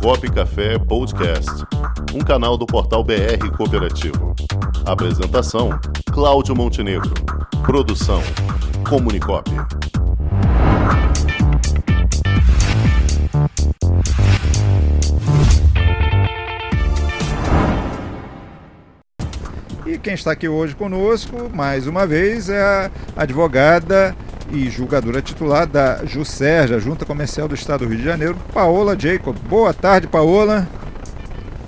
Comunicop Café Podcast, um canal do portal BR Cooperativo. Apresentação: Cláudio Montenegro. Produção: Comunicop. E quem está aqui hoje conosco, mais uma vez, é a advogada e julgadora titular da JUSERJ, a Junta Comercial do Estado do Rio de Janeiro, Paola Jacob. Boa tarde, Paola.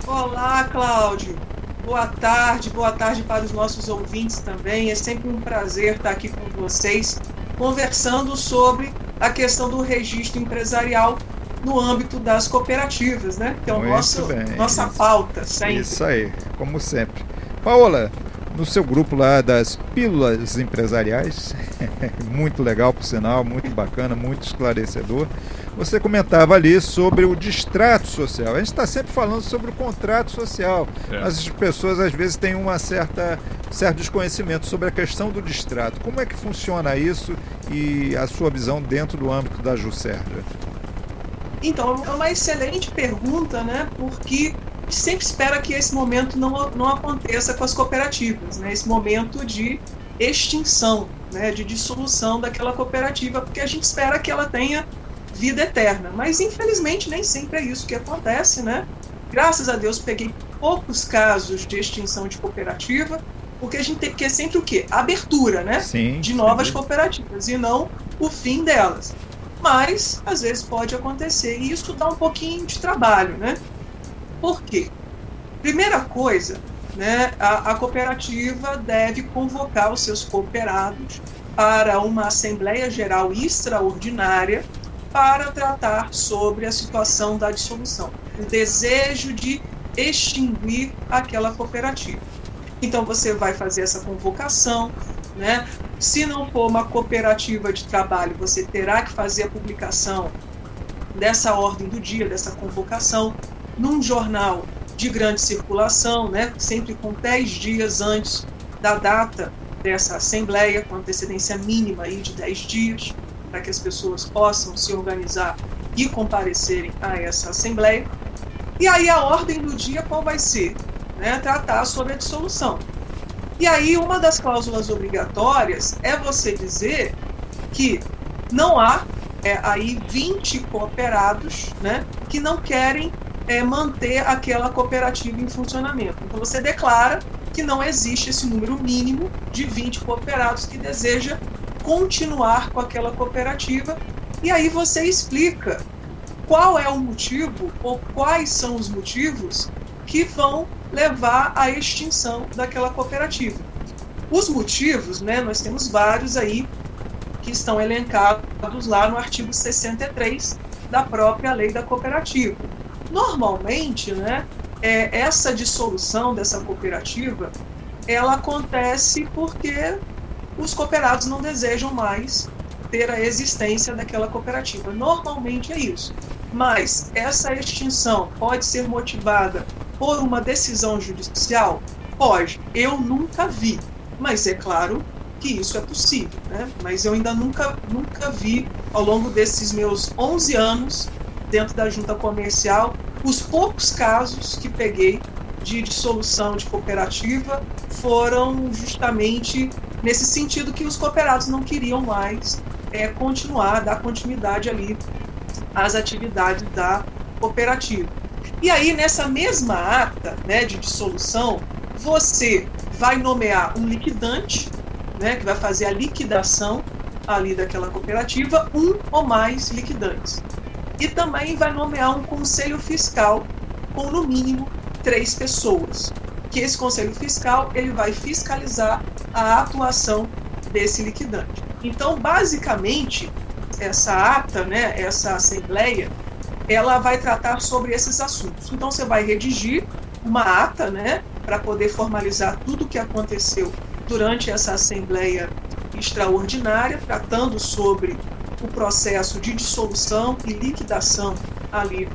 Olá, Cláudio. Boa tarde, boa tarde para os nossos ouvintes também. É sempre um prazer estar aqui com vocês, conversando sobre a questão do registro empresarial no âmbito das cooperativas, né? Que é o nosso, nossa pauta, sempre. Isso aí, como sempre. Paola, no seu grupo lá das pílulas empresariais, muito legal por sinal, muito bacana, muito esclarecedor. Você comentava ali sobre o distrato social. A gente está sempre falando sobre o contrato social, é. mas as pessoas às vezes têm uma certa certo desconhecimento sobre a questão do distrato. Como é que funciona isso e a sua visão dentro do âmbito da Juscerja? Então, é uma excelente pergunta, né? Porque sempre espera que esse momento não, não aconteça com as cooperativas, né? esse momento de extinção, né? de dissolução daquela cooperativa, porque a gente espera que ela tenha vida eterna. Mas infelizmente nem sempre é isso que acontece, né? Graças a Deus peguei poucos casos de extinção de cooperativa, porque a gente tem que é sempre o quê? Abertura, né? Sim, de novas sim. cooperativas e não o fim delas. Mas às vezes pode acontecer e isso dá um pouquinho de trabalho, né? Por quê? Primeira coisa, né, a, a cooperativa deve convocar os seus cooperados para uma Assembleia Geral Extraordinária para tratar sobre a situação da dissolução, o desejo de extinguir aquela cooperativa. Então você vai fazer essa convocação, né? Se não for uma cooperativa de trabalho, você terá que fazer a publicação dessa ordem do dia, dessa convocação num jornal de grande circulação, né, sempre com 10 dias antes da data dessa assembleia, com antecedência mínima aí de 10 dias, para que as pessoas possam se organizar e comparecerem a essa assembleia. E aí a ordem do dia qual vai ser? Né, tratar sobre a dissolução. E aí uma das cláusulas obrigatórias é você dizer que não há é, aí 20 cooperados né, que não querem é, manter aquela cooperativa em funcionamento. Então você declara que não existe esse número mínimo de 20 cooperados que deseja continuar com aquela cooperativa e aí você explica qual é o motivo ou quais são os motivos que vão levar à extinção daquela cooperativa. Os motivos, né, nós temos vários aí que estão elencados lá no artigo 63 da própria lei da cooperativa. Normalmente, né, é, essa dissolução dessa cooperativa, ela acontece porque os cooperados não desejam mais ter a existência daquela cooperativa. Normalmente é isso. Mas essa extinção pode ser motivada por uma decisão judicial? Pode. Eu nunca vi. Mas é claro que isso é possível, né? Mas eu ainda nunca, nunca vi, ao longo desses meus 11 anos dentro da junta comercial, os poucos casos que peguei de dissolução de cooperativa foram justamente nesse sentido que os cooperados não queriam mais é, continuar, dar continuidade ali às atividades da cooperativa. E aí, nessa mesma ata né, de dissolução, você vai nomear um liquidante, né, que vai fazer a liquidação ali daquela cooperativa, um ou mais liquidantes e também vai nomear um conselho fiscal com no mínimo três pessoas. Que esse conselho fiscal ele vai fiscalizar a atuação desse liquidante. Então, basicamente, essa ata, né, essa assembleia, ela vai tratar sobre esses assuntos. Então, você vai redigir uma ata, né, para poder formalizar tudo o que aconteceu durante essa assembleia extraordinária, tratando sobre o processo de dissolução e liquidação ali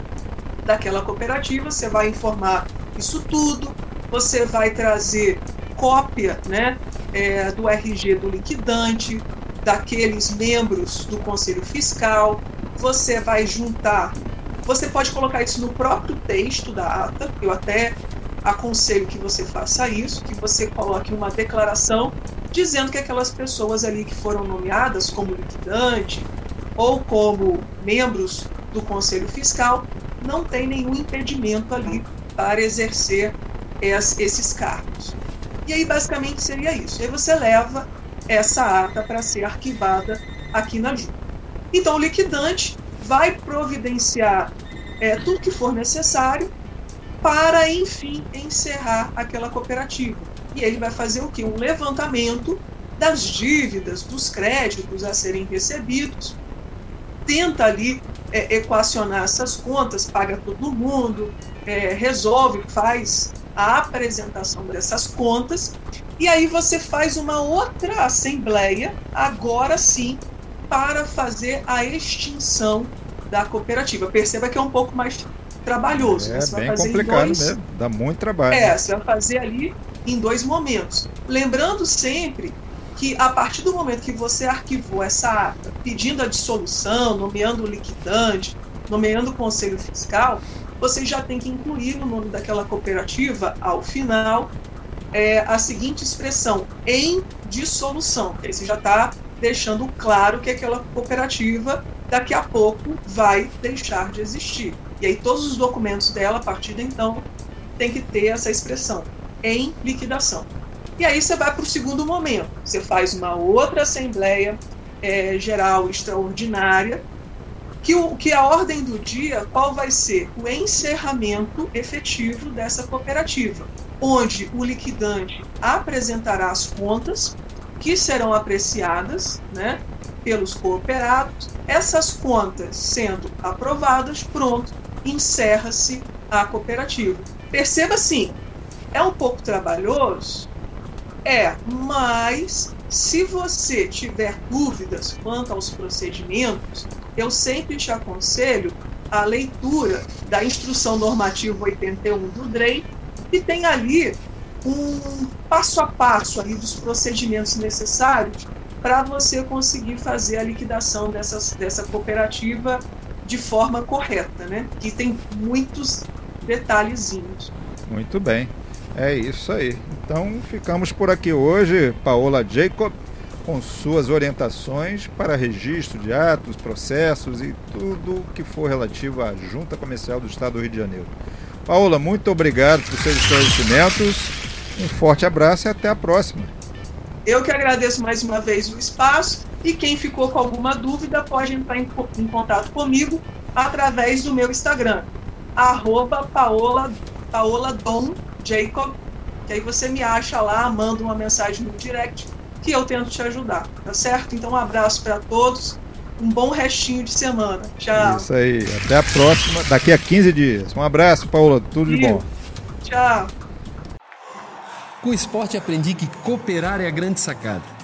daquela cooperativa, você vai informar isso tudo, você vai trazer cópia né, é, do RG do liquidante, daqueles membros do Conselho Fiscal, você vai juntar Você pode colocar isso no próprio texto da ata. Eu até aconselho que você faça isso, que você coloque uma declaração dizendo que aquelas pessoas ali que foram nomeadas como liquidante ou como membros do Conselho Fiscal não tem nenhum impedimento ali para exercer esses cargos. E aí basicamente seria isso. E aí você leva essa ata para ser arquivada aqui na junta. Então o liquidante vai providenciar é, tudo que for necessário para, enfim, encerrar aquela cooperativa. E ele vai fazer o que? Um levantamento das dívidas, dos créditos a serem recebidos, tenta ali é, equacionar essas contas, paga todo mundo, é, resolve, faz a apresentação dessas contas, e aí você faz uma outra assembleia, agora sim, para fazer a extinção da cooperativa. Perceba que é um pouco mais trabalhoso. É você bem complicado dois... mesmo, dá muito trabalho. É, você vai fazer ali em dois momentos. Lembrando sempre que a partir do momento que você arquivou essa ata pedindo a dissolução, nomeando o liquidante, nomeando o conselho fiscal, você já tem que incluir no nome daquela cooperativa, ao final, é, a seguinte expressão, em dissolução. Aí você já está deixando claro que aquela cooperativa daqui a pouco vai deixar de existir. E aí todos os documentos dela, a partir de então, tem que ter essa expressão, em liquidação. E aí você vai para o segundo momento. Você faz uma outra Assembleia é, Geral Extraordinária, que, o, que a ordem do dia, qual vai ser? O encerramento efetivo dessa cooperativa, onde o liquidante apresentará as contas, que serão apreciadas né, pelos cooperados. Essas contas sendo aprovadas, pronto, encerra-se a cooperativa. Perceba assim, é um pouco trabalhoso, é, mas se você tiver dúvidas quanto aos procedimentos, eu sempre te aconselho a leitura da Instrução Normativa 81 do DREI, que tem ali um passo a passo ali dos procedimentos necessários para você conseguir fazer a liquidação dessas, dessa cooperativa de forma correta, né? Que tem muitos detalhezinhos. Muito bem, é isso aí. Então ficamos por aqui hoje, Paola Jacob, com suas orientações para registro de atos, processos e tudo que for relativo à Junta Comercial do Estado do Rio de Janeiro. Paola, muito obrigado por seus esclarecimentos. Um forte abraço e até a próxima. Eu que agradeço mais uma vez o espaço e quem ficou com alguma dúvida pode entrar em, em contato comigo através do meu Instagram, arroba Paola, Paola Dom Jacob, que aí você me acha lá, manda uma mensagem no direct que eu tento te ajudar, tá certo? Então um abraço para todos, um bom restinho de semana. Tchau. Isso aí, até a próxima, daqui a 15 dias. Um abraço, Paola, tudo de bom. Tchau. Com o esporte aprendi que cooperar é a grande sacada